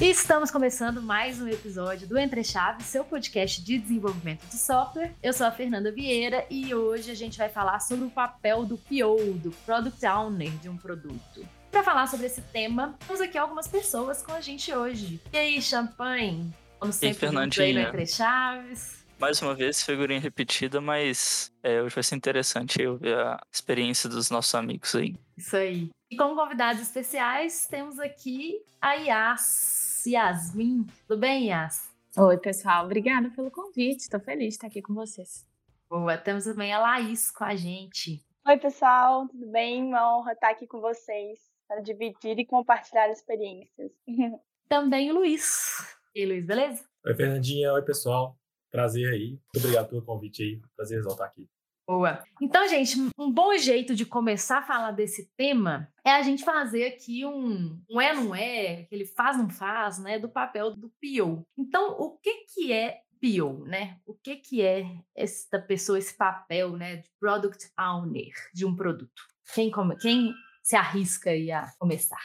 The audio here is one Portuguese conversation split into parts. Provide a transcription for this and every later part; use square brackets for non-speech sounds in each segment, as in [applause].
Estamos começando mais um episódio do Entre Chaves, seu podcast de desenvolvimento de software. Eu sou a Fernanda Vieira e hoje a gente vai falar sobre o papel do PO, do Product Owner de um produto. Para falar sobre esse tema, temos aqui algumas pessoas com a gente hoje. E aí, Champagne? Como sempre, Fernandinha. no Entre Chaves. Mais uma vez, figurinha repetida, mas é, hoje vai ser interessante eu ver a experiência dos nossos amigos aí. Isso aí. E como convidados especiais, temos aqui a Yas. Yasmin. Tudo bem, Yas? Oi, pessoal. Obrigada pelo convite. Estou feliz de estar aqui com vocês. Boa. Temos também a Laís com a gente. Oi, pessoal. Tudo bem? Uma honra estar aqui com vocês para dividir e compartilhar experiências. [laughs] também o Luiz. E aí, Luiz, beleza? Oi, Fernandinha. Oi, pessoal. Prazer aí. Muito obrigado pelo convite aí. Prazer estar aqui. Boa. Então, gente, um bom jeito de começar a falar desse tema é a gente fazer aqui um, um é não é, aquele faz não faz, né, do papel do PO. Então, o que que é PO, né? O que que é essa pessoa, esse papel, né, de product owner de um produto? Quem come, quem se arrisca aí a começar?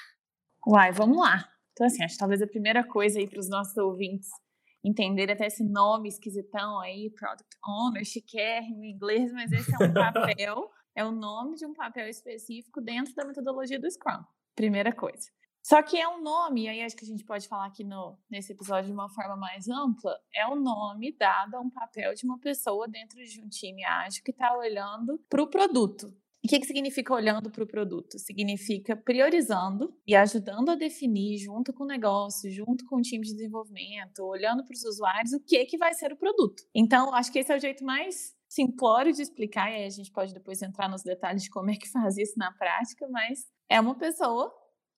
Uai, vamos lá. Então, assim, acho que talvez a primeira coisa aí para os nossos ouvintes entender até esse nome esquisitão aí, Product Owner, chiquérrimo em inglês, mas esse é um papel, [laughs] é o nome de um papel específico dentro da metodologia do Scrum. Primeira coisa. Só que é um nome, e aí acho que a gente pode falar aqui no, nesse episódio de uma forma mais ampla, é o um nome dado a um papel de uma pessoa dentro de um time ágil que está olhando para o produto. O que, que significa olhando para o produto? Significa priorizando e ajudando a definir, junto com o negócio, junto com o time de desenvolvimento, olhando para os usuários, o que, que vai ser o produto. Então, acho que esse é o jeito mais simplório de explicar, e aí a gente pode depois entrar nos detalhes de como é que [laughs] faz isso na prática, mas é uma pessoa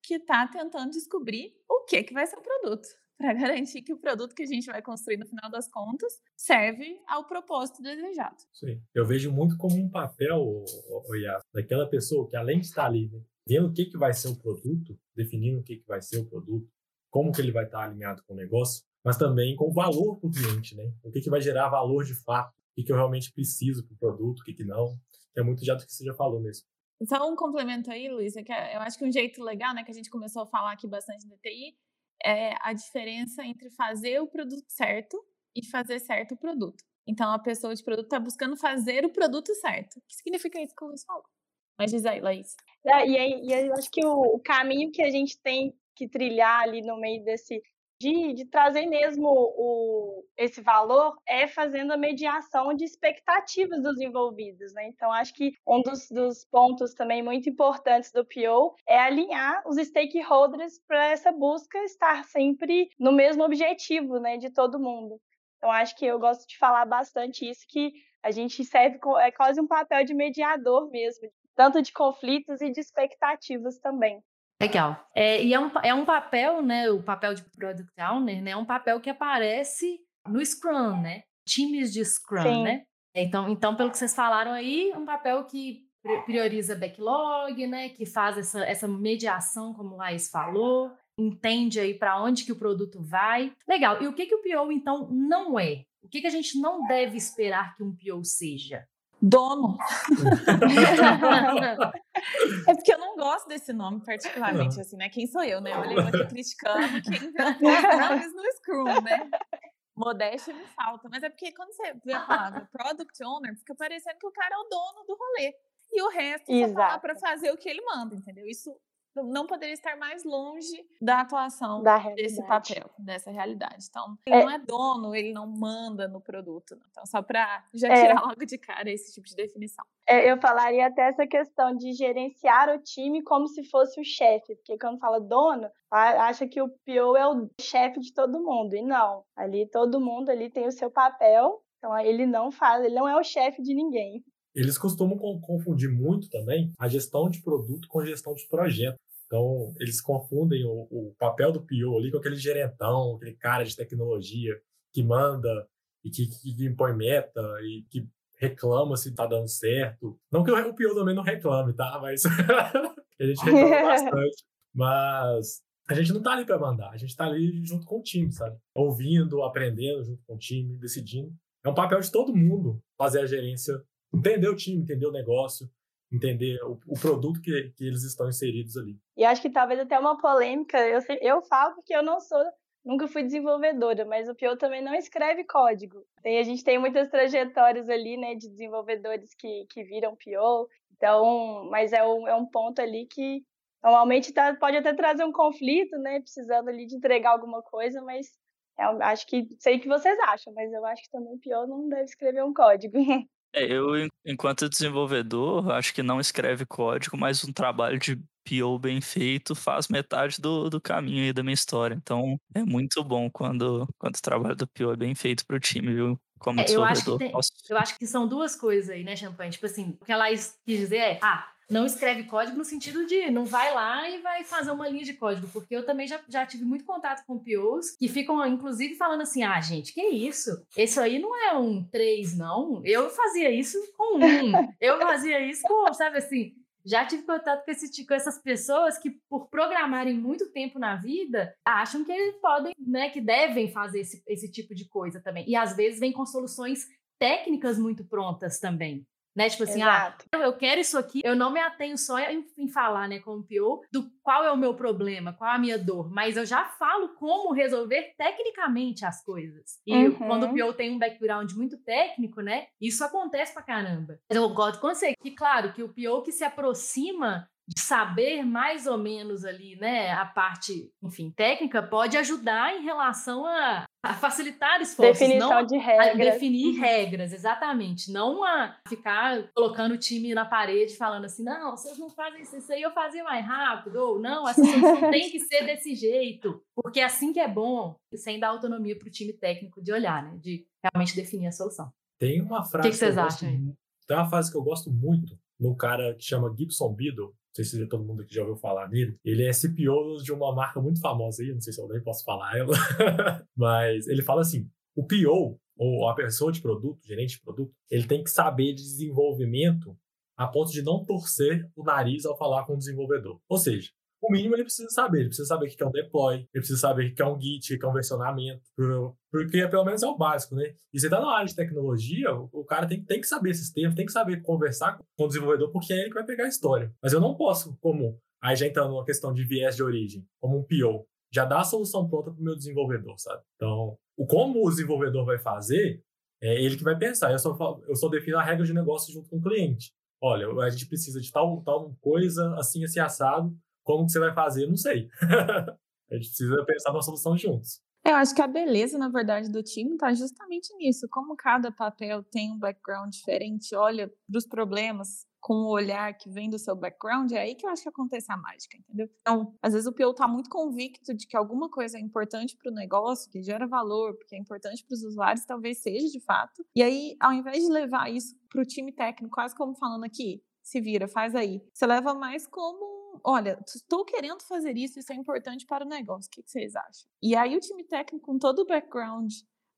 que está tentando descobrir o que, que vai ser o produto para garantir que o produto que a gente vai construir no final das contas serve ao propósito desejado. Sim. Eu vejo muito como um papel, Oiá, daquela pessoa que além de estar ali, né, vendo o que, que vai ser o produto, definindo o que, que vai ser o produto, como que ele vai estar alinhado com o negócio, mas também com o valor para o cliente, né? O que, que vai gerar valor de fato, o que, que eu realmente preciso para o produto, o que, que não, que é muito já do que você já falou mesmo. Só um complemento aí, Luiz, é que eu acho que um jeito legal, né, que a gente começou a falar aqui bastante da TI, é a diferença entre fazer o produto certo e fazer certo o produto. Então, a pessoa de produto está buscando fazer o produto certo. O que significa isso que o Luiz falou? Mas diz aí, Laís. É, e, aí, e aí, eu acho que o, o caminho que a gente tem que trilhar ali no meio desse de, de trazer mesmo o, esse valor é fazendo a mediação de expectativas dos envolvidos, né? Então, acho que um dos, dos pontos também muito importantes do PO é alinhar os stakeholders para essa busca estar sempre no mesmo objetivo, né, de todo mundo. Então, acho que eu gosto de falar bastante isso, que a gente serve, é quase um papel de mediador mesmo, tanto de conflitos e de expectativas também. Legal. É, e é um, é um papel, né? O papel de Product Owner, né? É um papel que aparece no Scrum, né? Times de Scrum, Sim. né? Então, então, pelo que vocês falaram aí, um papel que prioriza backlog, né? Que faz essa, essa mediação, como o Laís falou, entende aí para onde que o produto vai. Legal. E o que, que o PO, então, não é? O que, que a gente não deve esperar que um PO seja? Dono. [laughs] é porque eu não gosto desse nome particularmente, assim, né? Quem sou eu, né? Olha, eu aqui criticando quem [laughs] inventou os nomes no Scrum, né? Modéstia me falta. Mas é porque quando você vê a palavra Product Owner, fica parecendo que o cara é o dono do rolê. E o resto só tá lá para fazer o que ele manda, entendeu? Isso não poderia estar mais longe da atuação desse papel, dessa realidade. Então, ele é. não é dono, ele não manda no produto. Então, só para já é. tirar é. logo de cara esse tipo de definição. É, eu falaria até essa questão de gerenciar o time como se fosse o chefe, porque quando fala dono, acha que o PO é o chefe de todo mundo, e não. Ali todo mundo ali tem o seu papel, então ele não faz, ele não é o chefe de ninguém. Eles costumam confundir muito também a gestão de produto com a gestão de projeto. Então, eles confundem o, o, papel do PO ali com aquele gerentão, aquele cara de tecnologia que manda e que, que, que impõe meta e que reclama se tá dando certo. Não que o PO também não reclame, tá? Mas [laughs] a gente reclama [laughs] bastante. Mas a gente não tá ali para mandar, a gente tá ali junto com o time, sabe? Ouvindo, aprendendo junto com o time, decidindo. É um papel de todo mundo fazer a gerência entender o time, entender o negócio, entender o, o produto que, que eles estão inseridos ali. E acho que talvez até uma polêmica, eu, eu falo porque eu não sou nunca fui desenvolvedora, mas o Pio também não escreve código. Tem, a gente tem muitas trajetórias ali, né, de desenvolvedores que, que viram Pio. Então, mas é um, é um ponto ali que normalmente tá, pode até trazer um conflito, né, precisando ali de entregar alguma coisa, mas é, acho que sei o que vocês acham, mas eu acho que também Pio não deve escrever um código. [laughs] É, eu, enquanto desenvolvedor, acho que não escreve código, mas um trabalho de PO bem feito faz metade do, do caminho aí da minha história. Então, é muito bom quando, quando o trabalho do PO é bem feito para o time, viu? Como é, eu, acho que tem, eu acho que são duas coisas aí, né, Champagne? Tipo assim, o que ela quis dizer é, ah, não escreve código no sentido de não vai lá e vai fazer uma linha de código, porque eu também já, já tive muito contato com POs que ficam, inclusive, falando assim: ah, gente, que isso? Isso aí não é um 3, não. Eu fazia isso com um. Eu fazia isso com, sabe assim. Já tive contato com, esse, com essas pessoas que, por programarem muito tempo na vida, acham que eles podem, né, que devem fazer esse, esse tipo de coisa também. E às vezes vem com soluções técnicas muito prontas também. Né? Tipo assim, ah, Exato. ah, eu quero isso aqui, eu não me atenho só em, em, falar, né, com o PO, do qual é o meu problema, qual é a minha dor, mas eu já falo como resolver tecnicamente as coisas. E uhum. quando o PO tem um background muito técnico, né, isso acontece pra caramba. Eu gosto com você, que claro, que o PO que se aproxima de saber mais ou menos ali, né, a parte, enfim, técnica, pode ajudar em relação a, a facilitar esforços. Definição não de regras. A definir regras, exatamente. Não a ficar colocando o time na parede falando assim, não, vocês não fazem isso, isso aí eu fazia mais rápido, ou não, essa solução tem que ser desse jeito, porque é assim que é bom, sem dar autonomia para o time técnico de olhar, né, de realmente definir a solução. Tem uma frase que, que vocês acham? Gosto, tem uma frase que eu gosto muito num cara que chama Gibson Biddle, não sei se todo mundo aqui já ouviu falar nele. Ele é CPO de uma marca muito famosa aí, não sei se eu nem posso falar ela, [laughs] mas ele fala assim: o PO, ou a pessoa de produto, gerente de produto, ele tem que saber de desenvolvimento a ponto de não torcer o nariz ao falar com o desenvolvedor. Ou seja, o mínimo ele precisa saber. Ele precisa saber o que é um deploy, ele precisa saber o que é um Git, o que é um versionamento, porque pelo menos é o básico, né? E você tá na área de tecnologia, o cara tem, tem que saber esses termos, tem que saber conversar com o desenvolvedor, porque é ele que vai pegar a história. Mas eu não posso, como, aí já entrando numa questão de viés de origem, como um PO, já dar a solução pronta para o meu desenvolvedor, sabe? Então, o como o desenvolvedor vai fazer, é ele que vai pensar. Eu só, eu só defino a regra de negócio junto com o cliente. Olha, a gente precisa de tal, tal coisa, assim, assim, assado, como que você vai fazer, não sei. [laughs] a gente precisa pensar numa solução juntos. Eu acho que a beleza, na verdade, do time está justamente nisso. Como cada papel tem um background diferente, olha para os problemas com o olhar que vem do seu background, é aí que eu acho que acontece a mágica, entendeu? Então, às vezes o PO está muito convicto de que alguma coisa é importante para o negócio, que gera valor, porque é importante para os usuários, talvez seja de fato. E aí, ao invés de levar isso para o time técnico, quase como falando aqui, se vira, faz aí. Você leva mais como olha, estou querendo fazer isso, isso é importante para o negócio, o que, vocês acham? E aí o time técnico, com todo o background,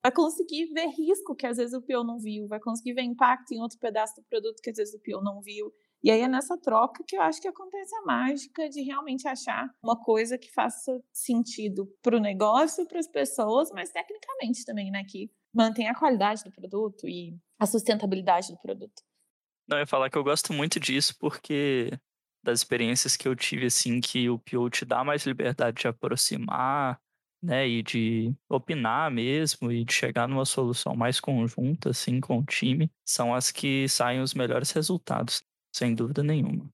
vai conseguir ver risco que às vezes o PO não viu, vai conseguir ver impacto em outro pedaço do produto que às vezes o PO não viu. E aí é nessa troca que eu acho que acontece a mágica de realmente achar uma coisa que faça sentido para o negócio, para as pessoas, mas tecnicamente também, né? Que mantenha a qualidade do produto e a sustentabilidade do produto. Não, eu ia falar que eu gosto muito disso porque das experiências que eu tive, assim, que o PO te dá mais liberdade de aproximar, né, e de opinar mesmo, e de chegar numa solução mais conjunta, assim, com o time, são as que saem os melhores resultados, sem dúvida nenhuma.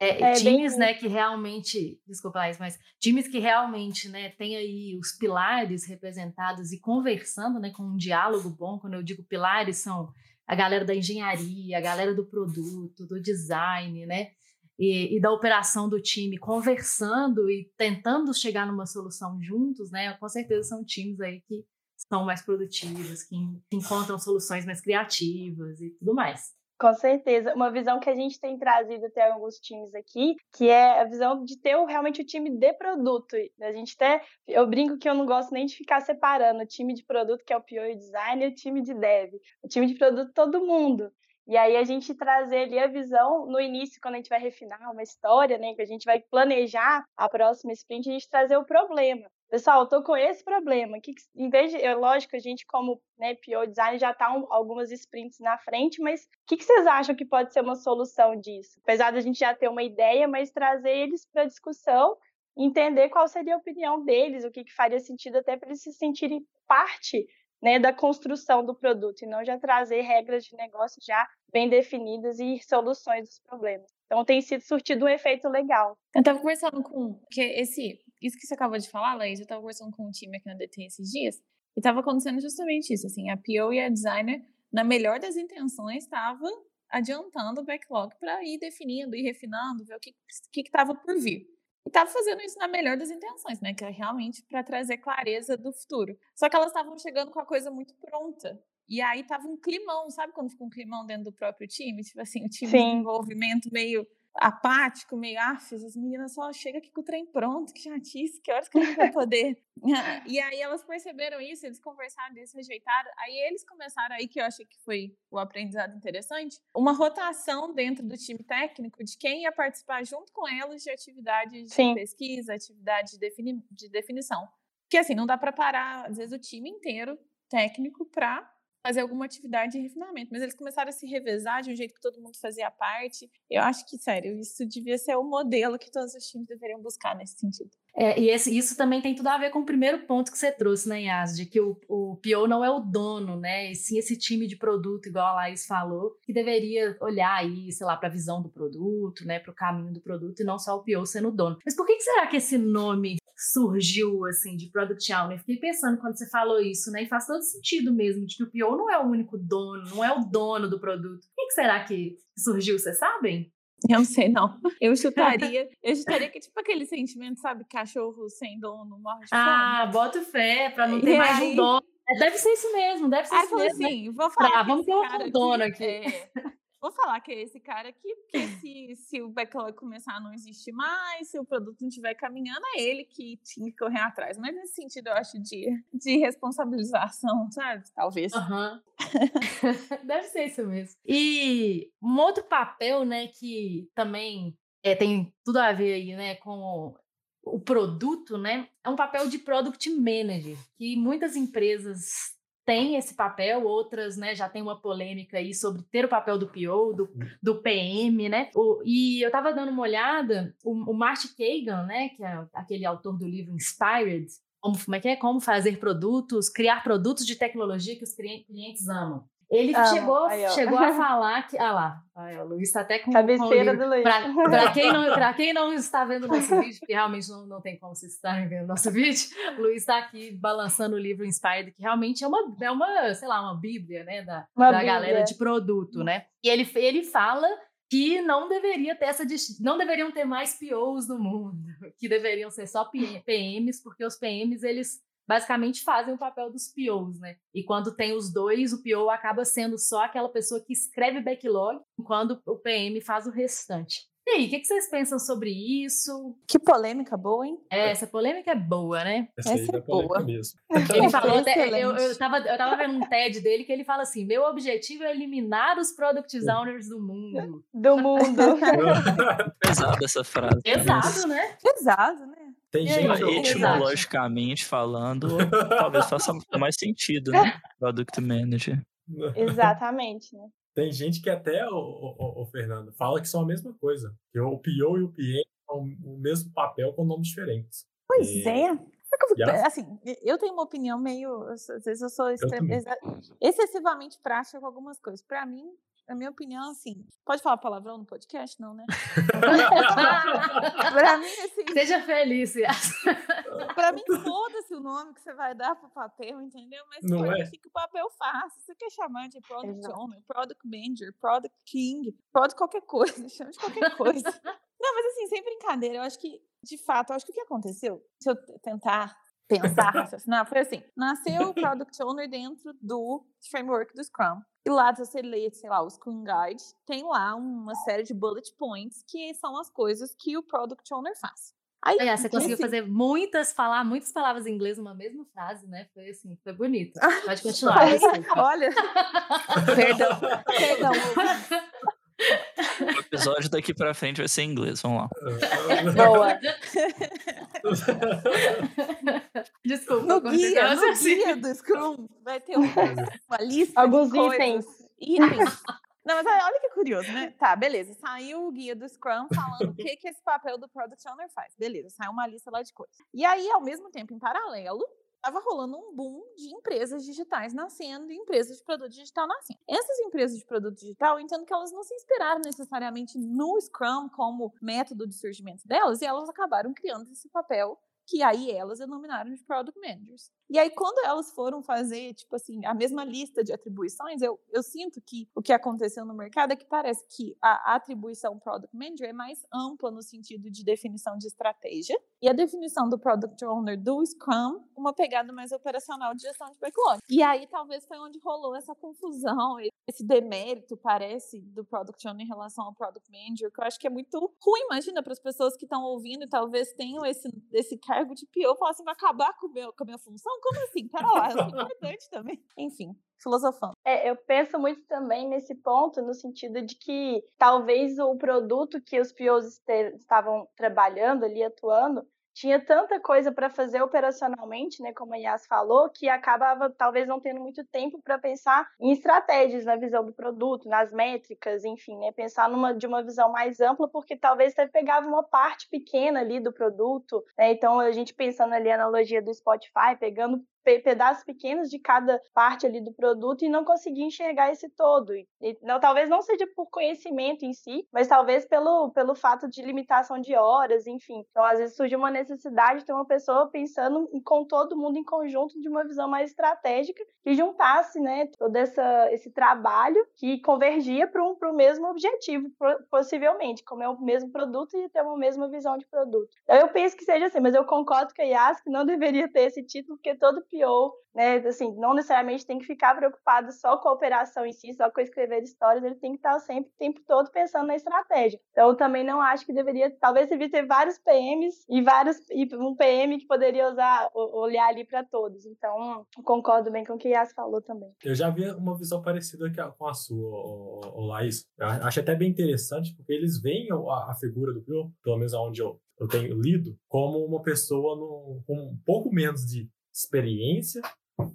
É, é times, bem... né, que realmente, desculpa, Laís, mas times que realmente, né, tem aí os pilares representados e conversando, né, com um diálogo bom, quando eu digo pilares, são a galera da engenharia, a galera do produto, do design, né, e, e, da operação do time conversando e tentando chegar numa solução juntos, né? Com certeza são times aí que são mais produtivos, que, que encontram soluções mais criativas e tudo mais. Com certeza. Uma visão que a gente tem trazido até alguns times aqui, que é a visão de ter realmente o time de produto. A gente até, eu brinco que eu não gosto nem de ficar separando o time de produto, que é o PO design, e o time de dev. O time de produto, todo mundo. E aí a gente trazer ali a visão no início, quando a gente vai refinar uma história, né, que a gente vai planejar a próxima sprint, a gente trazer o problema. pessoal, eu tô com esse problema. Que, em vez de, eu, lógico, a gente como né, PO design já está um, algumas sprints na frente, mas o que, que, vocês acham que pode ser uma solução disso? Apesar da gente já ter uma ideia, mas trazer eles para discussão, entender qual seria a opinião deles, o que, que faria sentido até para eles se sentirem parte né, da construção do produto e não já trazer regras de negócio já bem definidas e soluções dos problemas. Então tem sido surtido um efeito legal. Eu estava conversando com que esse isso que você acabou de falar, Laís, eu estava conversando com um time aqui na DT esses dias e estava acontecendo justamente isso, assim, a PO e a designer, na melhor das intenções, estava adiantando o backlog para ir definindo, ir refinando, ver o que estava por vir. E estava fazendo isso na melhor das intenções, né? Que é realmente para trazer clareza do futuro. Só que elas estavam chegando com a coisa muito pronta. E aí tava um climão, sabe quando fica um climão dentro do próprio time? Tipo assim, o time Sim. de desenvolvimento meio apático, meio afis, as meninas só chega aqui com o trem pronto, que chatice, que horas que gente vai poder. [laughs] e aí elas perceberam isso, eles conversaram, eles rejeitaram, aí eles começaram aí, que eu achei que foi o aprendizado interessante, uma rotação dentro do time técnico de quem ia participar junto com elas de atividades de Sim. pesquisa, atividades de, defini de definição. Porque assim, não dá para parar, às vezes, o time inteiro técnico para fazer alguma atividade de refinamento. Mas eles começaram a se revezar de um jeito que todo mundo fazia parte. Eu acho que, sério, isso devia ser o modelo que todos os times deveriam buscar nesse sentido. É, e esse, isso também tem tudo a ver com o primeiro ponto que você trouxe, né, Yas? De que o, o PO não é o dono, né? E sim esse time de produto, igual a Laís falou, que deveria olhar aí, sei lá, para a visão do produto, né? Para o caminho do produto e não só o PO sendo o dono. Mas por que, que será que esse nome surgiu, assim, de Product Owner? Fiquei pensando quando você falou isso, né? E faz todo sentido mesmo, de que o PO não é o único dono, não é o dono do produto. Por que, que será que surgiu, vocês sabem? Eu não sei, não. [laughs] Eu chutaria. eu chutaria que, tipo, aquele sentimento, sabe? Cachorro sem dono morre de fome. Ah, bota fé, pra não ter e mais aí... um dono. É, deve ser isso mesmo, deve ser aí isso mesmo. Né? Assim, vou falar. Pra, vamos ter outro dono aqui. É, vou falar que é esse cara aqui, porque [laughs] se, se o backlog começar a não existir mais, se o produto não estiver caminhando, é ele que tinha que correr atrás. Mas nesse sentido, eu acho de, de responsabilização, [laughs] sabe? Talvez. Uhum. [laughs] Deve ser isso mesmo. E um outro papel, né, que também é, tem tudo a ver aí, né, com o produto, né, é um papel de product manager, que muitas empresas tem esse papel, outras né, já tem uma polêmica aí sobre ter o papel do PO, do, hum. do PM, né? O, e eu estava dando uma olhada, o, o Marty Kagan, né, que é aquele autor do livro Inspired, como, como é que é? Como fazer produtos, criar produtos de tecnologia que os clientes amam. Ele chegou, aí, chegou a [laughs] falar que. Ah lá, aí, o Luiz está até com. Cabeceira com do Luiz. Para quem, não, [laughs] quem não está vendo nosso vídeo, porque realmente não, não tem como vocês estarem vendo nosso vídeo, o Luiz está aqui balançando o livro Inspired, que realmente é uma, é uma sei lá, uma bíblia, né, da, da galera de produto, né? E ele, ele fala que não deveria ter essa não deveriam ter mais POs no mundo, [laughs] que deveriam ser só PMs, porque os PMs eles basicamente fazem o papel dos POs, né? E quando tem os dois, o PO acaba sendo só aquela pessoa que escreve backlog, enquanto o PM faz o restante. E aí, o que, que, vocês pensam sobre isso? Que polêmica boa, hein? É, essa polêmica é boa, né? Essa, essa é, é boa. mesmo. Ele falou, eu, eu, tava, eu tava vendo um TED dele que ele fala assim: meu objetivo é eliminar os product owners do mundo. Do mundo. [laughs] [laughs] Pesado essa frase. Pesado, né? Pesado, né? Tem gente, etimologicamente falando, talvez faça mais sentido, né? [laughs] Product Manager. Exatamente, né? Tem gente que até, o, o, o, Fernando, fala que são a mesma coisa. Que o PO e o PM são o mesmo papel com nomes diferentes. Pois e... é. Assim, eu tenho uma opinião meio. Às vezes eu sou extrem... excessivamente prática com algumas coisas. Para mim, a minha opinião, assim. Pode falar palavrão no podcast? Não, né? [laughs] pra mim, assim. Seja feliz, [laughs] Pra mim, foda-se o nome que você vai dar pro papel, entendeu? Mas não é. que o papel faça. Você quer chamar de Product Exato. Owner, Product Manager, Product King, Product qualquer coisa, [laughs] chama de qualquer coisa. não, mas assim, sem brincadeira, eu acho que, de fato, eu acho que o que aconteceu, se eu tentar pensar, raciocinar, foi assim: nasceu o Product Owner dentro do framework do Scrum. E lá, se você lê, sei lá, o Scrum Guide, tem lá uma série de bullet points que são as coisas que o Product Owner faz. Aí, você conseguiu fazer muitas, falar muitas palavras em inglês numa mesma frase, né? Foi assim, foi bonito. [laughs] Pode continuar. Olha. [laughs] Perdão. Perdão. [laughs] O episódio daqui pra frente vai ser em inglês, vamos lá. [laughs] Boa. Desculpa. No guia, no guia do Scrum vai ter uma, uma lista Alguns de coisas, itens. itens. Não, mas olha que curioso, né? Tá, beleza. Saiu o guia do Scrum falando o que, que esse papel do Product Owner faz. Beleza, saiu uma lista lá de coisas. E aí, ao mesmo tempo, em paralelo, estava rolando um boom de empresas digitais nascendo e empresas de produto digital nascendo. Essas empresas de produto digital, entendo que elas não se inspiraram necessariamente no Scrum como método de surgimento delas e elas acabaram criando esse papel que aí elas denominaram de Product Managers. E aí, quando elas foram fazer, tipo assim, a mesma lista de atribuições, eu, eu sinto que o que aconteceu no mercado é que parece que a atribuição Product Manager é mais ampla no sentido de definição de estratégia, e a definição do Product Owner do Scrum, uma pegada mais operacional de gestão de backlog. E aí, talvez foi onde rolou essa confusão, esse demérito, parece, do Product Owner em relação ao Product Manager, que eu acho que é muito ruim, imagina, para as pessoas que estão ouvindo e talvez tenham esse, esse cargo de PO, falar assim, vai acabar com, meu, com a minha função? Como assim? Pera lá, é importante também. Enfim, filosofando. É, eu penso muito também nesse ponto, no sentido de que talvez o produto que os POs estavam trabalhando ali, atuando, tinha tanta coisa para fazer operacionalmente, né, como a Yas falou, que acabava talvez não tendo muito tempo para pensar em estratégias na visão do produto, nas métricas, enfim, né, pensar numa de uma visão mais ampla, porque talvez até pegava uma parte pequena ali do produto, né, então a gente pensando ali a analogia do Spotify, pegando pedaços pequenos de cada parte ali do produto e não conseguir enxergar esse todo. E, não, talvez não seja por conhecimento em si, mas talvez pelo, pelo fato de limitação de horas, enfim. Então, às vezes surge uma necessidade de ter uma pessoa pensando com todo mundo em conjunto de uma visão mais estratégica que juntasse, né, todo essa, esse trabalho que convergia para um, o mesmo objetivo, possivelmente, como é o mesmo produto e ter uma mesma visão de produto. Então, eu penso que seja assim, mas eu concordo com a Yas que não deveria ter esse título, porque todo PO, né, assim, não necessariamente tem que ficar preocupado só com a operação em si, só com escrever histórias, ele tem que estar sempre o tempo todo pensando na estratégia. Então, também não acho que deveria, talvez devia ter vários PMs e vários e um PM que poderia usar, olhar ali para todos. Então, concordo bem com o que Yas falou também. Eu já vi uma visão parecida com a sua, o, Laís. Eu acho até bem interessante, porque eles veem a, figura do PO, pelo menos onde eu, eu tenho lido, como uma pessoa no, com um pouco menos de experiência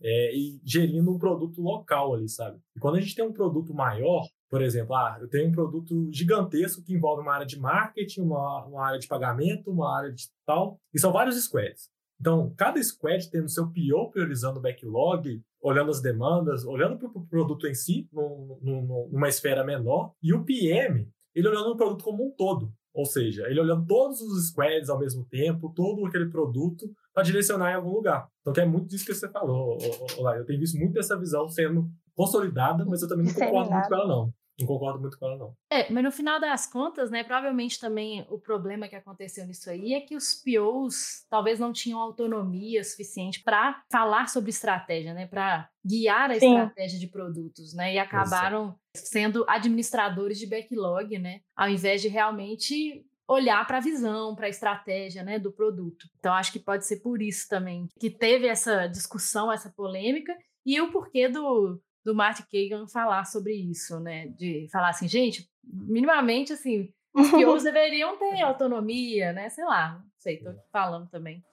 é, e gerindo um produto local ali, sabe? E quando a gente tem um produto maior, por exemplo, ah, eu tenho um produto gigantesco que envolve uma área de marketing, uma, uma área de pagamento, uma área de tal, e são vários squads. Então, cada squad tendo seu PO priorizando o backlog, olhando as demandas, olhando para o produto em si, num, num, numa esfera menor, e o PM, ele olhando o produto como um todo. Ou seja, ele olhando todos os squads ao mesmo tempo, todo aquele produto, para direcionar em algum lugar. Então, que é muito disso que você falou, Olá. Eu tenho visto muito dessa visão sendo consolidada, mas eu também não concordo muito com ela, não. Não concordo muito com ela, não. É, mas no final das contas, né, provavelmente também o problema que aconteceu nisso aí é que os POs talvez não tinham autonomia suficiente para falar sobre estratégia, né, para guiar a Sim. estratégia de produtos, né, e acabaram sendo administradores de backlog, né, ao invés de realmente olhar para a visão, para a estratégia né, do produto. Então, acho que pode ser por isso também que teve essa discussão, essa polêmica, e o porquê do, do Martin Kagan falar sobre isso, né? De falar assim, gente, minimamente assim, os POs [laughs] deveriam ter autonomia, né? Sei lá, não sei, tô falando também.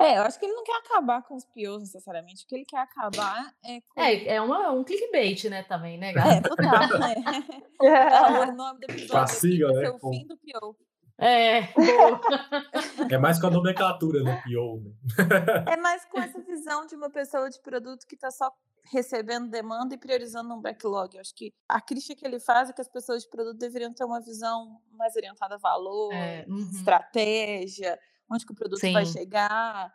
É, eu acho que ele não quer acabar com os POs necessariamente, o que ele quer acabar é com... É, é uma, um clickbait, né, também, né, galera? [laughs] É, total, [laughs] né? é, o nome do episódio é né? o fim do PO. É. é mais com a nomenclatura, né? PO. Né? É mais com essa visão de uma pessoa de produto que está só recebendo demanda e priorizando um backlog. Eu acho que a crítica que ele faz é que as pessoas de produto deveriam ter uma visão mais orientada a valor, é, uhum. estratégia, onde que o produto Sim. vai chegar.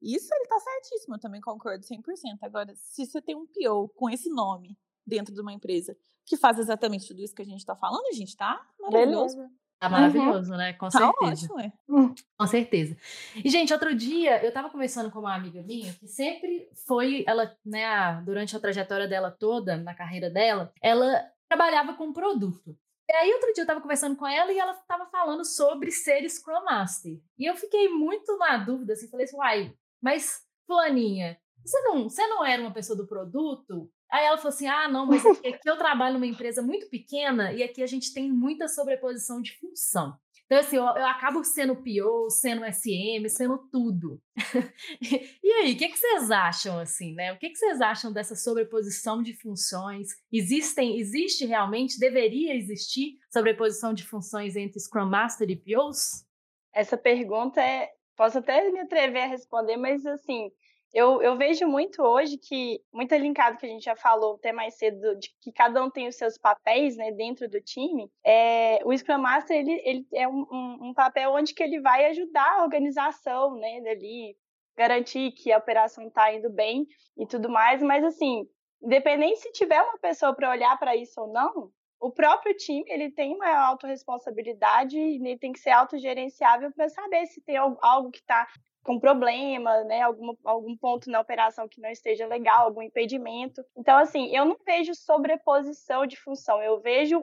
Isso ele está certíssimo, eu também concordo 100%. Agora, se você tem um PO com esse nome dentro de uma empresa que faz exatamente tudo isso que a gente está falando, a gente tá maravilhoso. Beleza. Tá maravilhoso, uhum. né? Com tá certeza. Ótimo, é. Com certeza. E, gente, outro dia eu tava conversando com uma amiga minha que sempre foi, ela, né, durante a trajetória dela toda, na carreira dela, ela trabalhava com produto. E aí, outro dia eu tava conversando com ela e ela tava falando sobre ser Scrum Master. E eu fiquei muito na dúvida, assim, falei assim, uai, mas, Fulaninha, você não, você não era uma pessoa do produto? Aí ela falou assim: ah, não, mas aqui, aqui eu trabalho numa empresa muito pequena e aqui a gente tem muita sobreposição de função. Então, assim, eu, eu acabo sendo PO, sendo SM, sendo tudo. [laughs] e aí, o que, que vocês acham, assim, né? O que, que vocês acham dessa sobreposição de funções? Existem, existe realmente, deveria existir sobreposição de funções entre Scrum Master e POs? Essa pergunta é, posso até me atrever a responder, mas assim, eu, eu vejo muito hoje que, muito linkado que a gente já falou até mais cedo, de que cada um tem os seus papéis né, dentro do time, é, o Scrum Master ele, ele é um, um, papel onde que ele vai ajudar a organização né, dali, garantir que a operação está indo bem e tudo mais, mas assim, independente se tiver uma pessoa para olhar para isso ou não, o próprio time ele tem uma autorresponsabilidade e ele tem que ser autogerenciável para saber se tem algo que está com problema, né, algum, algum ponto na operação que não esteja legal, algum impedimento. Então, assim, eu não vejo sobreposição de função, eu vejo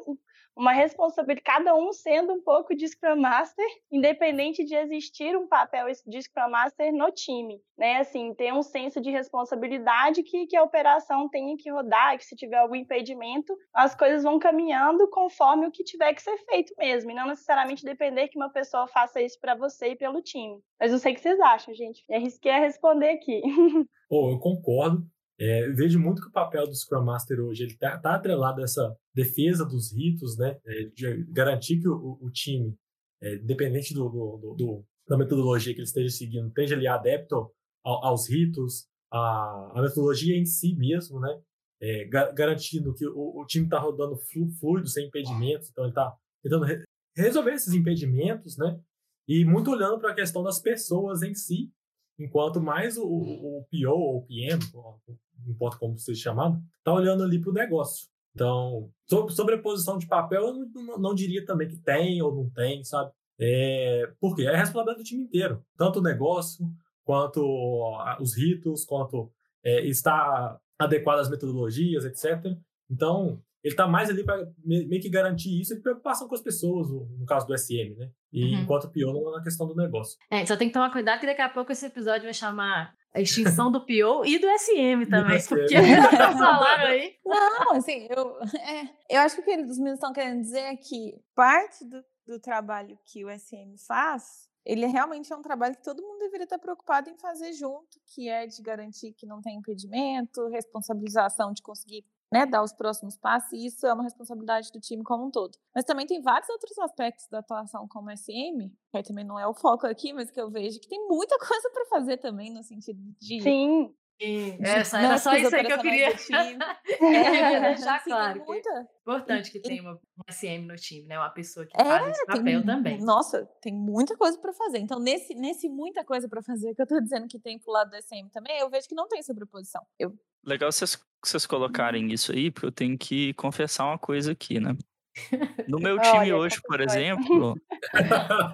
uma responsabilidade, cada um sendo um pouco de Scrum Master, independente de existir um papel de Scrum Master no time, né? Assim, ter um senso de responsabilidade que, que a operação tenha que rodar, que se tiver algum impedimento, as coisas vão caminhando conforme o que tiver que ser feito mesmo, e não necessariamente depender que uma pessoa faça isso para você e pelo time. Mas não sei o que vocês acham, gente. Me arrisquei a responder aqui. [laughs] Pô, eu concordo. É, vejo muito que o papel do Scrum Master hoje ele está tá atrelado a essa defesa dos ritos, né? É, de garantir que o, o time, é, independente do, do, do, da metodologia que ele esteja seguindo, esteja ali adepto ao, aos ritos, a, a, metodologia em si mesmo, né? É, ga, garantindo que o, o time está rodando flu, fluido, sem impedimentos, então ele está tentando re, resolver esses impedimentos, né? E muito olhando para a questão das pessoas em si, enquanto mais o, o, o PO ou o PM, não importa como seja chamado, está olhando ali para o negócio. Então, sobre sobreposição de papel, eu não, não, não, diria também que tem ou não tem, sabe? É, porque é responsabilidade do time inteiro, tanto o negócio, quanto os ritos, quanto é, está adequado às metodologias, etc. Então, ele está mais ali para meio que garantir isso e preocupação com as pessoas, no caso do SM, né? E uhum. enquanto pior na questão do negócio. É, só tem que tomar cuidado que daqui a pouco esse episódio vai chamar a extinção do PO e do SM também, do porque [laughs] falaram aí. Não, assim, eu, é, eu acho que o que os meninos estão querendo dizer é que parte do, do trabalho que o SM faz, ele realmente é um trabalho que todo mundo deveria estar preocupado em fazer junto, que é de garantir que não tem impedimento, responsabilização de conseguir né, dar os próximos passos, e isso é uma responsabilidade do time como um todo. Mas também tem vários outros aspectos da atuação como SM, que também não é o foco aqui, mas que eu vejo que tem muita [laughs] coisa para fazer também, no sentido de. Sim. Sim, essa, era só isso aí que eu queria. é, [laughs] deixar [laughs] claro. Muita... Importante que tenha uma SM no time, né? Uma pessoa que é, faz esse papel tem, também. Nossa, tem muita coisa para fazer. Então, nesse, nesse muita coisa para fazer que eu tô dizendo que tem pro lado do SM também, eu vejo que não tem sobreposição. Eu... Legal vocês, vocês colocarem isso aí, porque eu tenho que confessar uma coisa aqui, né? No meu [laughs] time Olha, hoje, por exemplo,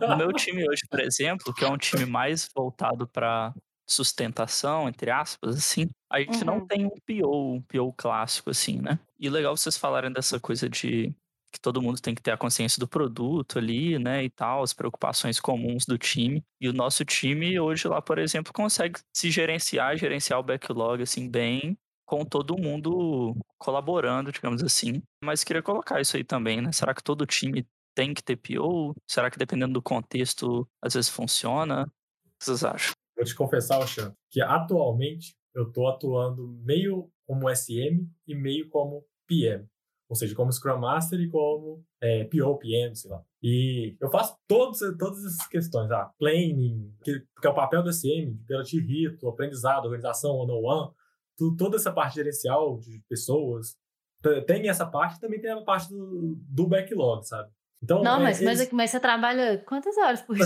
no meu time hoje, por exemplo, que é um time mais voltado para sustentação, entre aspas, assim, a gente uhum. não tem um PO, um PO clássico, assim, né? E legal vocês falarem dessa coisa de que todo mundo tem que ter a consciência do produto ali, né, e tal, as preocupações comuns do time. E o nosso time hoje lá, por exemplo, consegue se gerenciar, gerenciar o backlog assim bem, com todo mundo colaborando, digamos assim. Mas queria colocar isso aí também, né? Será que todo time tem que ter PO? Será que dependendo do contexto, às vezes funciona? O que vocês acham? Vou te confessar, Oxan, que atualmente eu estou atuando meio como SM e meio como PM. Ou seja, como Scrum Master e como é, PO, PM, sei lá. E eu faço todos, todas essas questões. Ah, planning, que, que é o papel do SM, garantir rito, aprendizado, organização, one-on-one, toda essa parte gerencial de pessoas. Tem essa parte também tem a parte do, do backlog, sabe? Então, não, é, mas, eles... mas, mas, você trabalha quantas horas por [laughs] dia?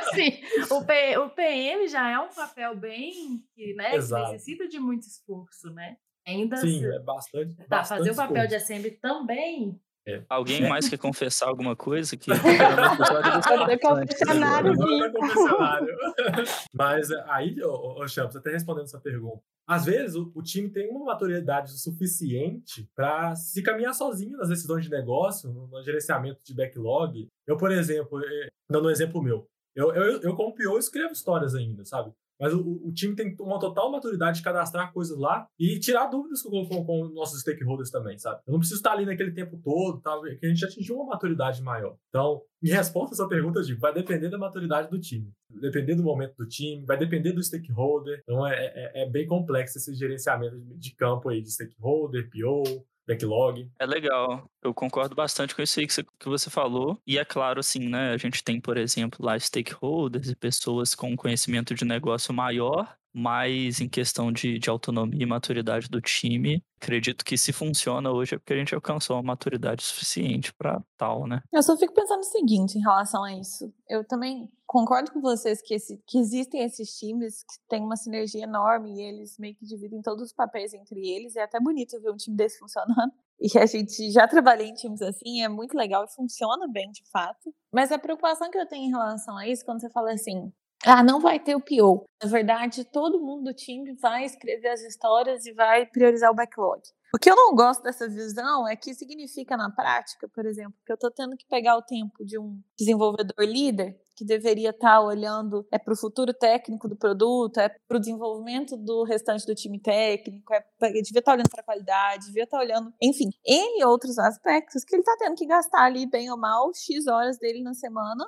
assim, o, P, o PM já é um papel bem né, que necessita de muito esforço, né? Ainda Sim, se... é bastante. Tá, bastante fazer o papel de assembly também. É. Alguém mais quer confessar alguma coisa? Que [laughs] Fazer confessionário, [laughs] Mas aí, ô, ô Champs, até respondendo essa pergunta. Às vezes, o, o, time tem uma maturidade suficiente para se caminhar sozinho nas decisões de negócio, no, no gerenciamento de backlog. Eu, por exemplo, eh, dando um exemplo meu, eu, eu, eu como PO escrevo histórias ainda, sabe? Mas o, o, time tem uma total maturidade de cadastrar coisas lá e tirar dúvidas com, com, com, nossos stakeholders também, sabe? Eu não preciso estar ali naquele tempo todo, tá? que a gente atingiu uma maturidade maior. Então, em resposta a essa pergunta, digo, vai depender da maturidade do time, depender do momento do time, vai depender do stakeholder. Então, é, é, é bem complexo esse gerenciamento de campo aí de stakeholder, PO, backlog. É legal. Eu concordo bastante com isso aí que você, que você falou. E é claro, assim, né? A gente tem, por exemplo, lá stakeholders e pessoas com conhecimento de negócio maior mas em questão de, de autonomia e maturidade do time, acredito que se funciona hoje é porque a gente alcançou uma maturidade suficiente para tal, né? Eu só fico pensando o seguinte em relação a isso. Eu também concordo com vocês que, esse, que existem esses times que têm uma sinergia enorme e eles meio que dividem todos os papéis entre eles. É até bonito ver um time desse funcionando. [laughs] E a gente já trabalhei em times assim, é muito legal e funciona bem de fato. Mas a preocupação que eu tenho em relação a isso, quando você fala assim, ah, não vai ter o PO. Na verdade, todo mundo do time vai escrever as histórias e vai priorizar o backlog. O que eu não gosto dessa visão é que significa na prática, por exemplo, que eu estou tendo que pegar o tempo de um desenvolvedor líder que deveria estar tá olhando é para o futuro técnico do produto, é para o desenvolvimento do restante do time técnico, é devia estar tá olhando para a qualidade, devia estar tá olhando, enfim, N outros aspectos que ele está tendo que gastar ali, bem ou mal, X horas dele na semana,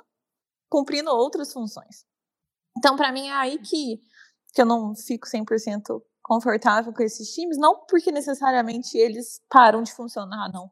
cumprindo outras funções. Então, para mim, é aí que, que eu não fico 100% confortável com esses times, não porque necessariamente eles param de funcionar, não.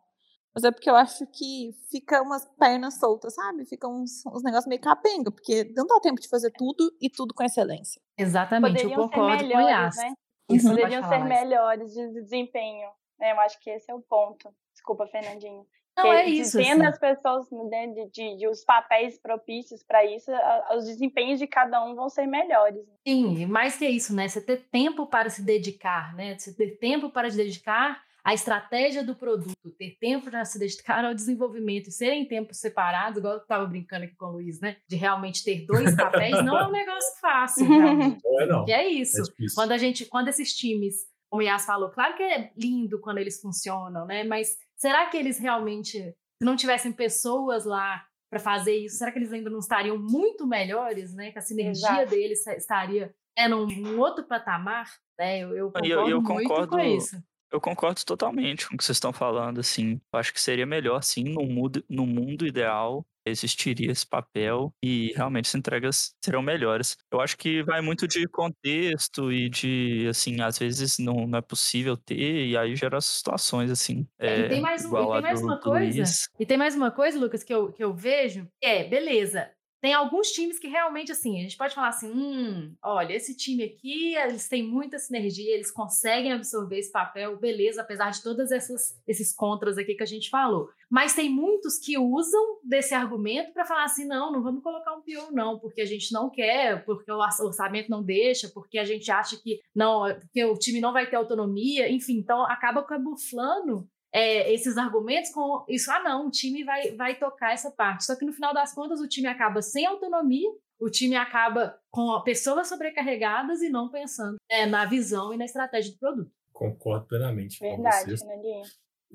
Mas é porque eu acho que fica umas pernas soltas, sabe? Fica uns, uns negócios meio capenga, porque não dá tempo de fazer tudo e tudo com excelência. Exatamente, Poderiam eu concordo ser melhores, com né? Isso, Poderiam ser melhores de desempenho. Né? Eu acho que esse é o ponto. Desculpa, Fernandinho. Não, é isso. Tendo assim. as pessoas, né, de, de, de, os papéis propícios para isso, a, os desempenhos de cada um vão ser melhores. Sim, mais que isso, né? Você ter tempo para se dedicar, né? Você ter tempo para se dedicar à estratégia do produto, ter tempo para se dedicar ao desenvolvimento, serem tempos separados, igual eu estava brincando aqui com o Luiz, né? De realmente ter dois papéis, não é um negócio fácil, [laughs] realmente. Não é, não. Que é isso. É quando a gente, quando esses times como o Yas falou, claro que é lindo quando eles funcionam, né? Mas será que eles realmente, se não tivessem pessoas lá para fazer isso, será que eles ainda não estariam muito melhores, né? Que a sinergia Exato. deles estaria é, num, num, outro patamar, né? Eu, eu concordo eu, eu muito concordo, com isso. Eu concordo totalmente com o que vocês estão falando, assim. Eu acho que seria melhor, sim, no mundo, no mundo ideal, existiria esse papel e realmente as entregas serão melhores. Eu acho que vai muito de contexto e de, assim, às vezes não, não é possível ter e aí gera situações, assim. É, e tem mais, um, e tem mais uma coisa, e tem mais uma coisa, Lucas, que eu, que eu vejo, é, beleza, tem alguns times que realmente, assim, a gente pode falar assim: hum, olha, esse time aqui, eles têm muita sinergia, eles conseguem absorver esse papel, beleza, apesar de todos esses contras aqui que a gente falou. Mas tem muitos que usam desse argumento para falar assim: não, não vamos colocar um PO, não, porque a gente não quer, porque o orçamento não deixa, porque a gente acha que não, que o time não vai ter autonomia, enfim, então acaba camuflando é, esses argumentos com isso, ah, não, o time vai, vai tocar essa parte. Só que no final das contas, o time acaba sem autonomia, o time acaba com pessoas sobrecarregadas e não pensando é, na visão e na estratégia do produto. Concordo plenamente Verdade, com vocês. Fernandinho.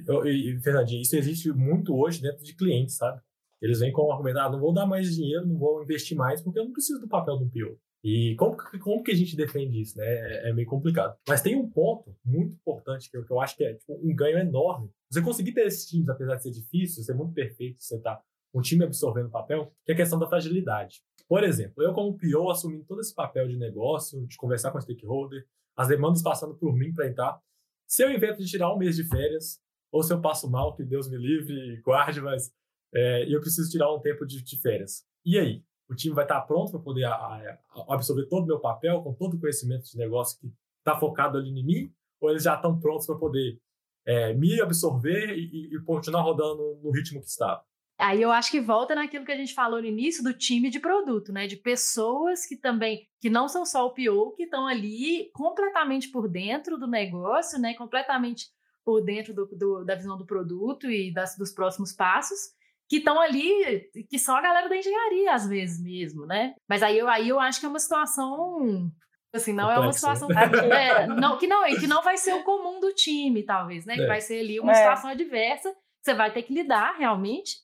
Eu, e, Fernandinho, isso existe muito hoje dentro de clientes, sabe? Eles vêm com o argumento, ah, não vou dar mais dinheiro, não vou investir mais, porque eu não preciso do papel do PO. E como, como que a gente defende isso, né? É, é meio complicado. Mas tem um ponto muito importante que eu, que eu acho que é tipo, um ganho enorme. Você conseguir ter esses times, apesar de ser difícil, ser muito perfeito, você tá um time absorvendo o papel, que é a questão da fragilidade. Por exemplo, eu como PO assumindo todo esse papel de negócio, de conversar com o stakeholder, as demandas passando por mim para entrar. Se eu invento de tirar um mês de férias, ou se eu passo mal, que Deus me livre e guarde, mas é, eu preciso tirar um tempo de, de férias. E aí? O time vai estar pronto para poder absorver todo o meu papel, com todo o conhecimento de negócio que está focado ali em mim, ou eles já estão prontos para poder é, me absorver e, e, continuar rodando no ritmo que estava? Aí eu acho que volta naquilo que a gente falou no início do time de produto, né? De pessoas que também, que não são só o PO, que estão ali completamente por dentro do negócio, né? Completamente por dentro do, do, da visão do produto e das, dos próximos passos que estão ali, que são a galera da engenharia, às vezes mesmo, né? Mas aí eu, aí eu acho que é uma situação. Assim, não Complexo. é uma situação. É, não, que, não, que não vai ser o comum do time, talvez, né? É. Que vai ser ali uma é. situação adversa, você vai ter que lidar realmente.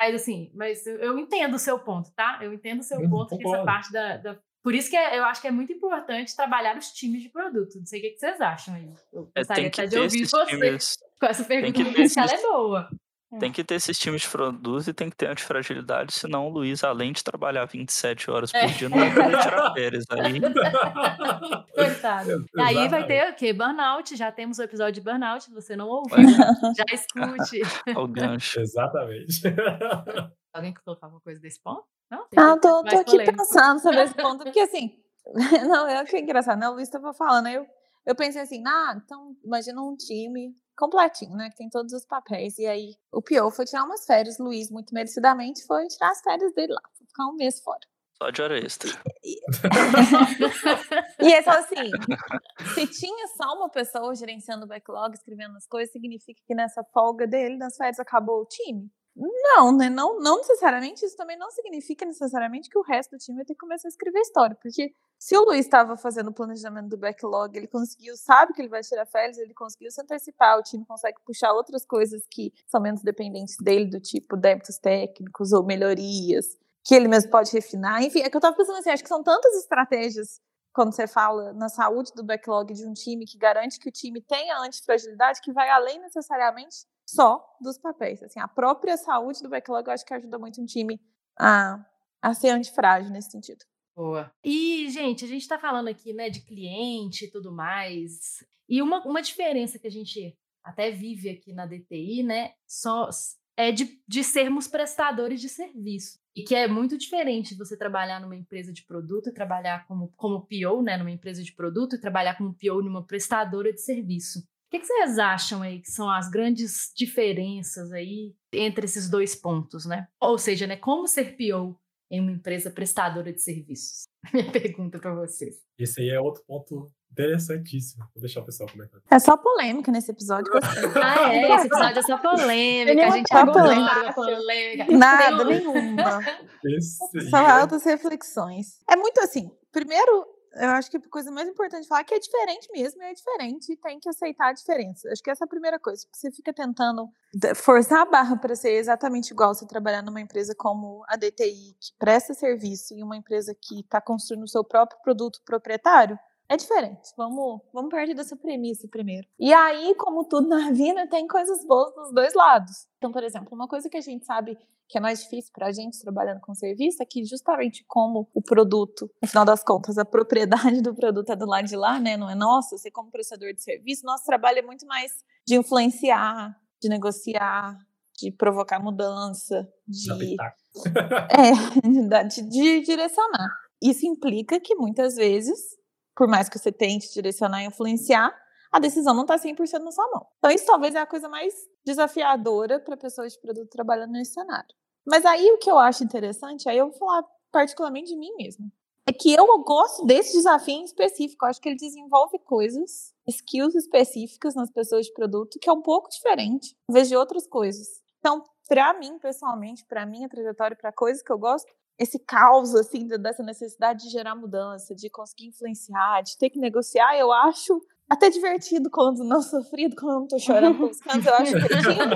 Mas assim, mas eu, eu entendo o seu ponto, tá? Eu entendo o seu eu ponto, que essa parte da, da Por isso que é, eu acho que é muito importante trabalhar os times de produto. Não sei o que, vocês acham aí. Eu é, gostaria até de ouvir vocês times, com essa pergunta, porque esses... ela é boa. Tem que ter esses times de produto e tem que ter antifragilidade, senão o Luiz, além de trabalhar 27 horas por é. dia, não vai poder tirar [laughs] férias. Aí... Coitado. Aí vai ter o quê? Burnout. Já temos o episódio de burnout, você não ouviu. [laughs] já escute. o gancho. Exatamente. [laughs] Alguém que colocar alguma coisa desse ponto? Não, não tô, tô aqui pensando sobre esse ponto, porque assim, não, eu achei engraçado, né? O Luiz estava falando, eu, eu pensei assim, ah, então imagina um time completinho, né? Que tem todos os papéis. E aí o Pio foi tirar umas férias, Luiz, muito merecidamente, foi tirar as férias dele lá, foi ficar um mês fora. Só de hora extra. E, e é só assim: se tinha só uma pessoa gerenciando o backlog, escrevendo as coisas, significa que nessa folga dele, nas férias, acabou o time? Não, né? Não, não necessariamente. Isso também não significa necessariamente que o resto do time vai ter que começar a escrever história. Porque se o Luiz estava fazendo o planejamento do backlog, ele conseguiu, sabe que ele vai tirar férias, ele conseguiu se antecipar, o time consegue puxar outras coisas que são menos dependentes dele, do tipo débitos técnicos ou melhorias, que ele mesmo pode refinar. Enfim, é que eu estava pensando assim, acho que são tantas estratégias quando você fala na saúde do backlog de um time que garante que o time tenha antifragilidade, que vai além necessariamente só dos papéis. Assim, a própria saúde do backlog eu acho que ajuda muito um time a, a ser antifrágil nesse sentido. Boa. E, gente, a gente está falando aqui, né, de cliente e tudo mais. E uma, uma diferença que a gente até vive aqui na DTI, né, só é de, de sermos prestadores de serviço. E que é muito diferente você trabalhar numa empresa de produto e trabalhar como, como PO, né, numa empresa de produto e trabalhar como PO numa prestadora de serviço. O que, que, vocês acham aí que são as grandes diferenças aí entre esses dois pontos, né? Ou seja, né, como ser PO em uma empresa prestadora de serviços? [laughs] Minha pergunta para vocês. Esse aí é outro ponto interessantíssimo. Vou deixar o pessoal comentar. É só polêmica nesse episódio. [laughs] ah, é? Esse episódio é só polêmica. A gente só polêmica. polêmica. Nada, nenhuma. Esse só é... altas reflexões. É muito assim. Primeiro, eu acho que a coisa mais importante falar é que é diferente mesmo, é diferente e tem que aceitar a diferença. Acho que essa é a primeira coisa. Você fica tentando forçar a barra para ser exatamente igual você trabalhar numa empresa como a DTI, que presta serviço, e uma empresa que está construindo o seu próprio produto proprietário. É diferente. Vamos, vamos partir dessa premissa primeiro. E aí, como tudo na [laughs] vida, tem coisas boas dos dois lados. Então, por exemplo, uma coisa que a gente sabe que é mais difícil para a gente trabalhando com serviço é que justamente como o produto, no final das contas, a propriedade [laughs] do produto é do lado de lá, né? Não é nosso. Você como prestador de serviço, nosso trabalho é muito mais de influenciar, de negociar, de provocar mudança, de, [laughs] é, de, de direcionar. Isso implica que muitas vezes por mais que você tente direcionar e influenciar, a decisão não está 100% na sua mão. Então, isso talvez é a coisa mais desafiadora para pessoas de produto trabalhando nesse cenário. Mas aí o que eu acho interessante, aí eu vou falar particularmente de mim mesma, é que eu gosto desse desafio em específico. Eu acho que ele desenvolve coisas, skills específicas nas pessoas de produto que é um pouco diferente, em vez de outras coisas. Então, para mim, pessoalmente, para minha trajetória, para coisas que eu gosto, esse caos, assim, dessa necessidade de gerar mudança, de conseguir influenciar, de ter que negociar, eu acho até divertido quando não sofrido, quando eu não tô chorando pelos cantos, eu acho divertido.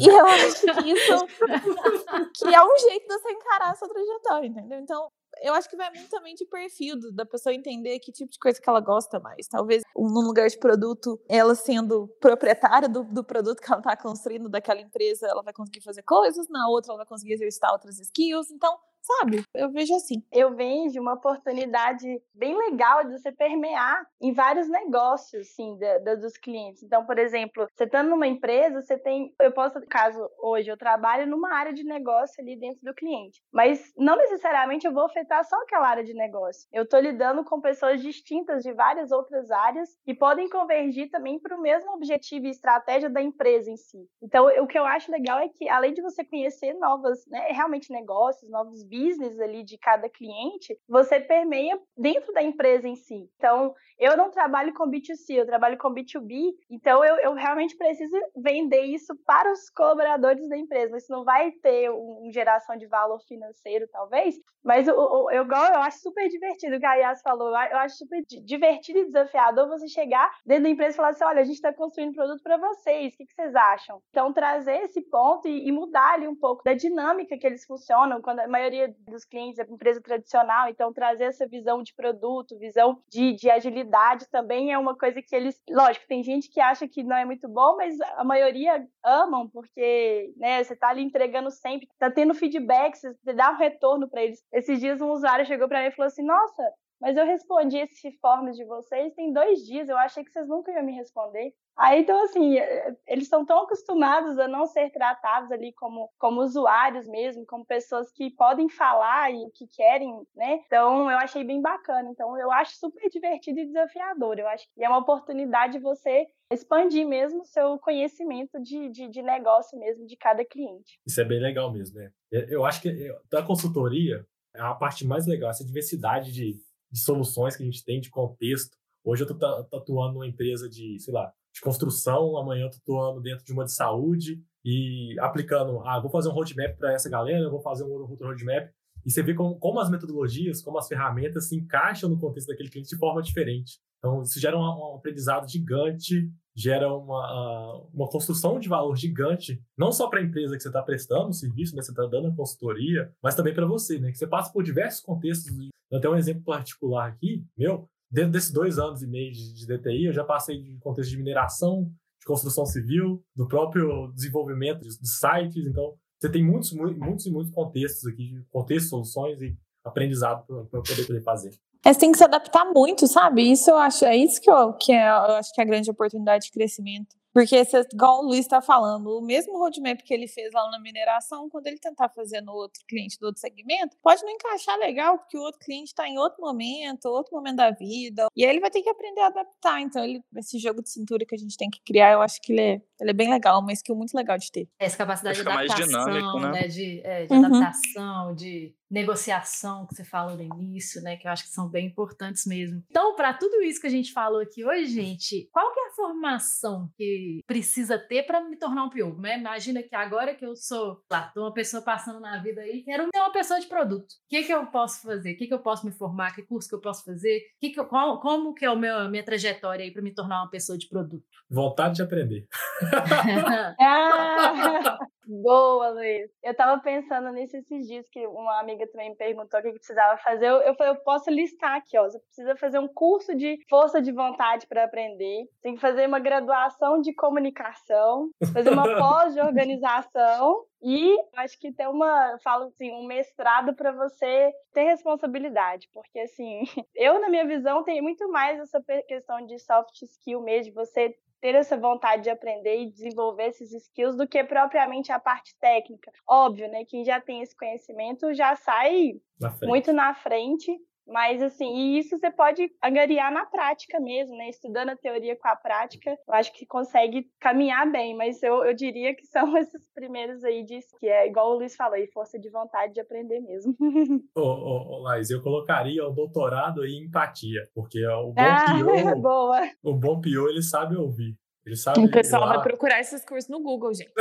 e eu acho que isso [laughs] que é um jeito de você encarar a sua trajetória, entendeu? Então, eu acho que vai muito também de perfil da pessoa entender que tipo de coisa que ela gosta mais. Talvez num lugar de produto, ela sendo proprietária do, do produto que ela está construindo daquela empresa, ela vai conseguir fazer coisas, na outra ela vai conseguir exercitar outras skills. Então, sabe? Eu vejo assim. Eu vejo uma oportunidade bem legal de você permear em vários negócios, sim, da, da, dos clientes. Então, por exemplo, você estando numa empresa, você tem, eu posso, caso hoje eu trabalho numa área de negócio ali dentro do cliente, mas não necessariamente eu vou afetar só aquela área de negócio. Eu estou lidando com pessoas distintas de várias outras áreas e podem convergir também para o mesmo objetivo e estratégia da empresa em si. Então, o que eu acho legal é que, além de você conhecer novas, né, realmente negócios, novos business ali de cada cliente, você permeia dentro da empresa em si. Então, eu não trabalho com B2C, eu trabalho com B2B, então eu, eu realmente preciso vender isso para os colaboradores da empresa. Isso não vai ter uma um geração de valor financeiro, talvez, mas eu, eu, eu, eu acho super divertido o Yas falou. Eu acho super divertido e desafiador você chegar dentro da empresa e falar assim: olha, a gente está construindo produto para vocês, o que, que, vocês acham? Então, trazer esse ponto e, e mudar ali um pouco da dinâmica que eles funcionam, quando a maioria maioria dos clientes é empresa tradicional, então trazer essa visão de produto, visão de, de agilidade também é uma coisa que eles, lógico, tem gente que acha que não é muito bom, mas a maioria amam, porque né, você está ali entregando sempre, está tendo feedback, você dá um retorno para eles. Esses dias um usuário chegou para mim e falou assim: Nossa, mas eu respondi esse forms de vocês tem dois dias, eu achei que vocês nunca iam me responder. Aí, então, assim, é, eles estão tão acostumados a não ser tratados ali como, como usuários mesmo, como pessoas que podem falar e que querem, né? Então, eu achei bem bacana. Então, eu acho super divertido e desafiador. Eu acho que é uma oportunidade de você expandir mesmo o seu conhecimento de, de, de, negócio mesmo de cada cliente. Isso é bem legal mesmo, né? Eu acho que da consultoria, a parte mais legal, essa diversidade de, de soluções que a gente tem, de contexto. Hoje eu estou atuando numa empresa de, sei lá, de construção, amanhã eu estou atuando dentro de uma de saúde e aplicando, ah, vou fazer um roadmap para essa galera, vou fazer um outro roadmap. E você vê como, como, as metodologias, como as ferramentas se encaixam no contexto daquele cliente de forma diferente. Então, isso gera um, um aprendizado gigante, gera uma, uma construção de valor gigante, não só para a empresa que você está prestando o serviço, né, você está dando a consultoria, mas também para você, né, que você passa por diversos contextos. Eu tenho um exemplo particular aqui, meu, dentro desses dois anos e meio de, de DTI, eu já passei de contexto de mineração, de construção civil, do próprio desenvolvimento de, de sites. Então, você tem muitos, muitos e muitos contextos aqui, contextos, soluções e aprendizado para poder, poder fazer. É, você tem que se adaptar muito, sabe? Isso eu acho, é isso que eu, que é, eu acho que é a grande oportunidade de crescimento. Porque, você, igual o Luiz está falando, o mesmo roadmap que ele fez lá na mineração, quando ele tentar fazer no outro cliente do outro segmento, pode não encaixar legal, porque o outro cliente está em outro momento, outro momento da vida. E aí ele vai ter que aprender a adaptar. Então, ele, esse jogo de cintura que a gente tem que criar, eu acho que ele é, ele é bem legal, uma skill muito legal de ter. Essa capacidade de adaptação, dinâmico, né? né? De, é, de uhum. adaptação, de negociação que você falou no início, né? Que eu acho que são bem importantes mesmo. Então, para tudo isso que a gente falou aqui hoje, gente, qual que é a formação que precisa ter para me tornar um PO? Né? Imagina que agora que eu sou, lá, tô uma pessoa passando na vida aí, quero ser uma pessoa de produto. O que que eu posso fazer? O que que eu posso me formar? Que curso que eu posso fazer? Que que eu, qual, como que é a minha trajetória aí para me tornar uma pessoa de produto? Vontade de aprender. [laughs] ah, [laughs] boa, Luiz. Eu tava pensando nisso esses dias que uma amiga também me perguntou o que, que precisava fazer. Eu, eu falei, eu posso listar aqui, ó. Você precisa fazer um curso de força de vontade para aprender. Tem que fazer uma graduação de comunicação, fazer uma [laughs] pós de organização e acho que tem uma, falo assim, um mestrado para você ter responsabilidade, porque assim, [laughs] eu na minha visão tenho muito mais essa questão de soft skill mesmo, de você ter essa vontade de aprender e desenvolver esses skills do que propriamente a parte técnica. Óbvio, né? Quem já tem esse conhecimento já sai na muito na frente mas, assim, e isso você pode angariar na prática mesmo, né? Estudando a teoria com a prática, eu acho que consegue caminhar bem, mas eu, eu diria que são [laughs] esses primeiros aí de que é igual o Luiz falou, aí, força de vontade de aprender mesmo. [laughs] Ô, ô, ô Laís, eu colocaria o doutorado em empatia, porque o bom ah, pior, [laughs] boa. o bom pior, ele sabe ouvir. Ele sabe. O pessoal vai procurar esses cursos no Google, gente.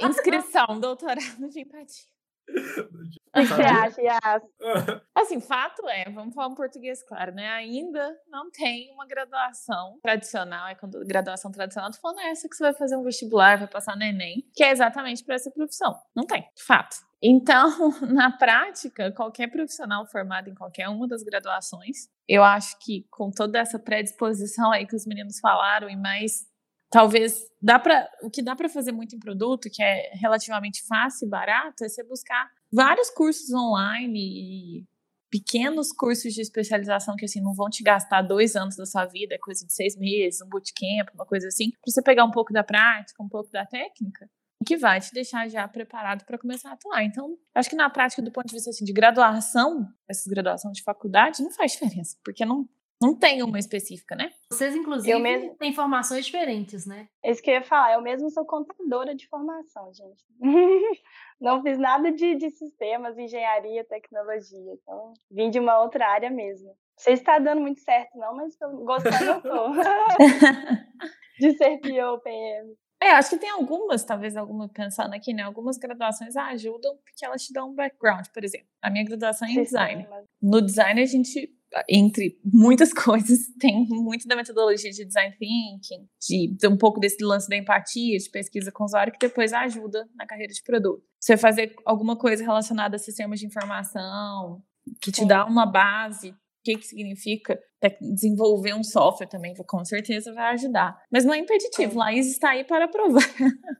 Inscrição, doutorado de empatia. O que você acha, Yas? [laughs] Assim, fato é, vamos falar um português claro, né? Ainda não tem uma graduação tradicional, é quando graduação tradicional, tô falando essa que você vai fazer um vestibular, vai passar no Enem, que é exatamente para essa profissão. Não tem, de fato. Então, [laughs] na prática, qualquer profissional formado em qualquer uma das graduações, eu acho que com toda essa predisposição aí que os meninos falaram e mais talvez dá para o que dá para fazer muito em produto, que é relativamente fácil e barato, é você buscar vários cursos online e pequenos cursos de especialização que assim não vão te gastar dois anos da sua vida, é coisa de seis meses, um bootcamp, uma coisa assim, para você pegar um pouco da prática, um pouco da técnica, que vai te deixar já preparado para começar a atuar. Então, acho que na prática, do ponto de vista assim, de graduação, essas graduações de faculdade, não faz diferença, porque não, não tem uma específica, né? Vocês, inclusive, mesmo... têm formações diferentes, né? É isso que eu ia falar. Eu mesmo sou contadora de formação, gente. [laughs] não fiz nada de, de sistemas, engenharia, tecnologia. Então, vim de uma outra área mesmo. Você está dando muito certo, não, mas gostando eu tô. [laughs] de ser PO, PM. É, acho que tem algumas, talvez alguma pensando aqui, né? Algumas graduações ajudam porque elas te dão um background, por exemplo. A minha graduação é em design. No design a gente entre muitas [laughs] coisas, tem muito da metodologia de design thinking, de, de, um pouco desse lance da empatia, de pesquisa com o usuário, que depois ajuda na carreira de produto. Você fazer alguma coisa relacionada a sistemas de informação, que te dá uma base, o que, que significa desenvolver um software também, com certeza vai ajudar. Mas não é impeditivo, Laís está aí para provar.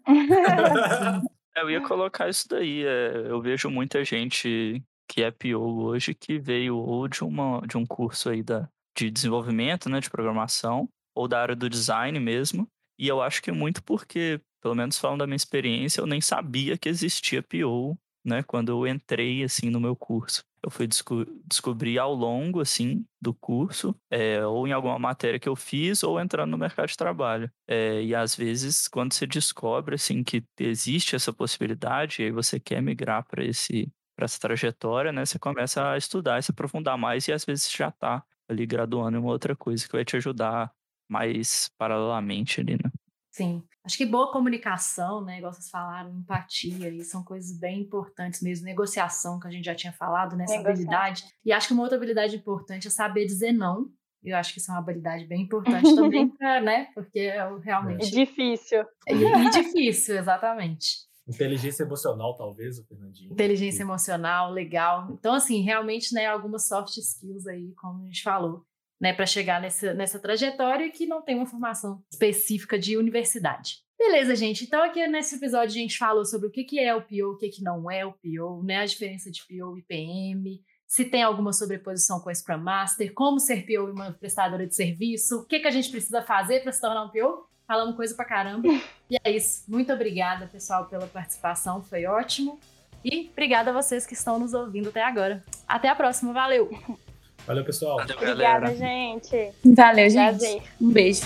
[laughs] eu ia colocar isso daí. É, eu vejo muita gente que é PO hoje, que veio ou de, uma, de um curso aí da, de desenvolvimento, né, de programação, ou da área do design mesmo. E eu acho que é muito porque, pelo menos falando da minha experiência, eu nem sabia que existia PO, né, quando eu entrei, assim, no meu curso. Eu fui desco descobrir ao longo, assim, do curso, é, ou em alguma matéria que eu fiz, ou entrando no mercado de trabalho. É, e às vezes, quando você descobre, assim, que existe essa possibilidade, e aí você quer migrar para esse para essa trajetória, né, você começa a estudar e se aprofundar mais e às vezes já está ali graduando em uma outra coisa que vai te ajudar mais paralelamente ali, né? Sim. Acho que boa comunicação, né? Igual vocês falaram, empatia, e são coisas bem importantes mesmo. Negociação, que a gente já tinha falado, nessa né? habilidade. E acho que uma outra habilidade importante é saber dizer não. Eu acho que isso é uma habilidade bem importante [laughs] também, pra, né? Porque é realmente. É difícil. E, e difícil, exatamente. Inteligência emocional, talvez, o Fernandinho. Inteligência emocional, legal. Então, assim, realmente, né, algumas soft skills aí, como a gente falou, né, para chegar nessa, nessa trajetória que não tem uma formação específica de universidade. Beleza, gente. Então, aqui nesse episódio, a gente falou sobre o que, que é o PO, o que, que não é o PO, né, a diferença de PO e PM, se tem alguma sobreposição com o Scrum Master, como ser PO e uma prestadora de serviço, o que, que a gente precisa fazer para se tornar um PO. Falamos coisa pra caramba. E é isso. Muito obrigada, pessoal, pela participação. Foi ótimo. E obrigada a vocês que estão nos ouvindo até agora. Até a próxima. Valeu. Valeu, pessoal. Valeu, Obrigada, gente. Valeu, gente. Um beijo.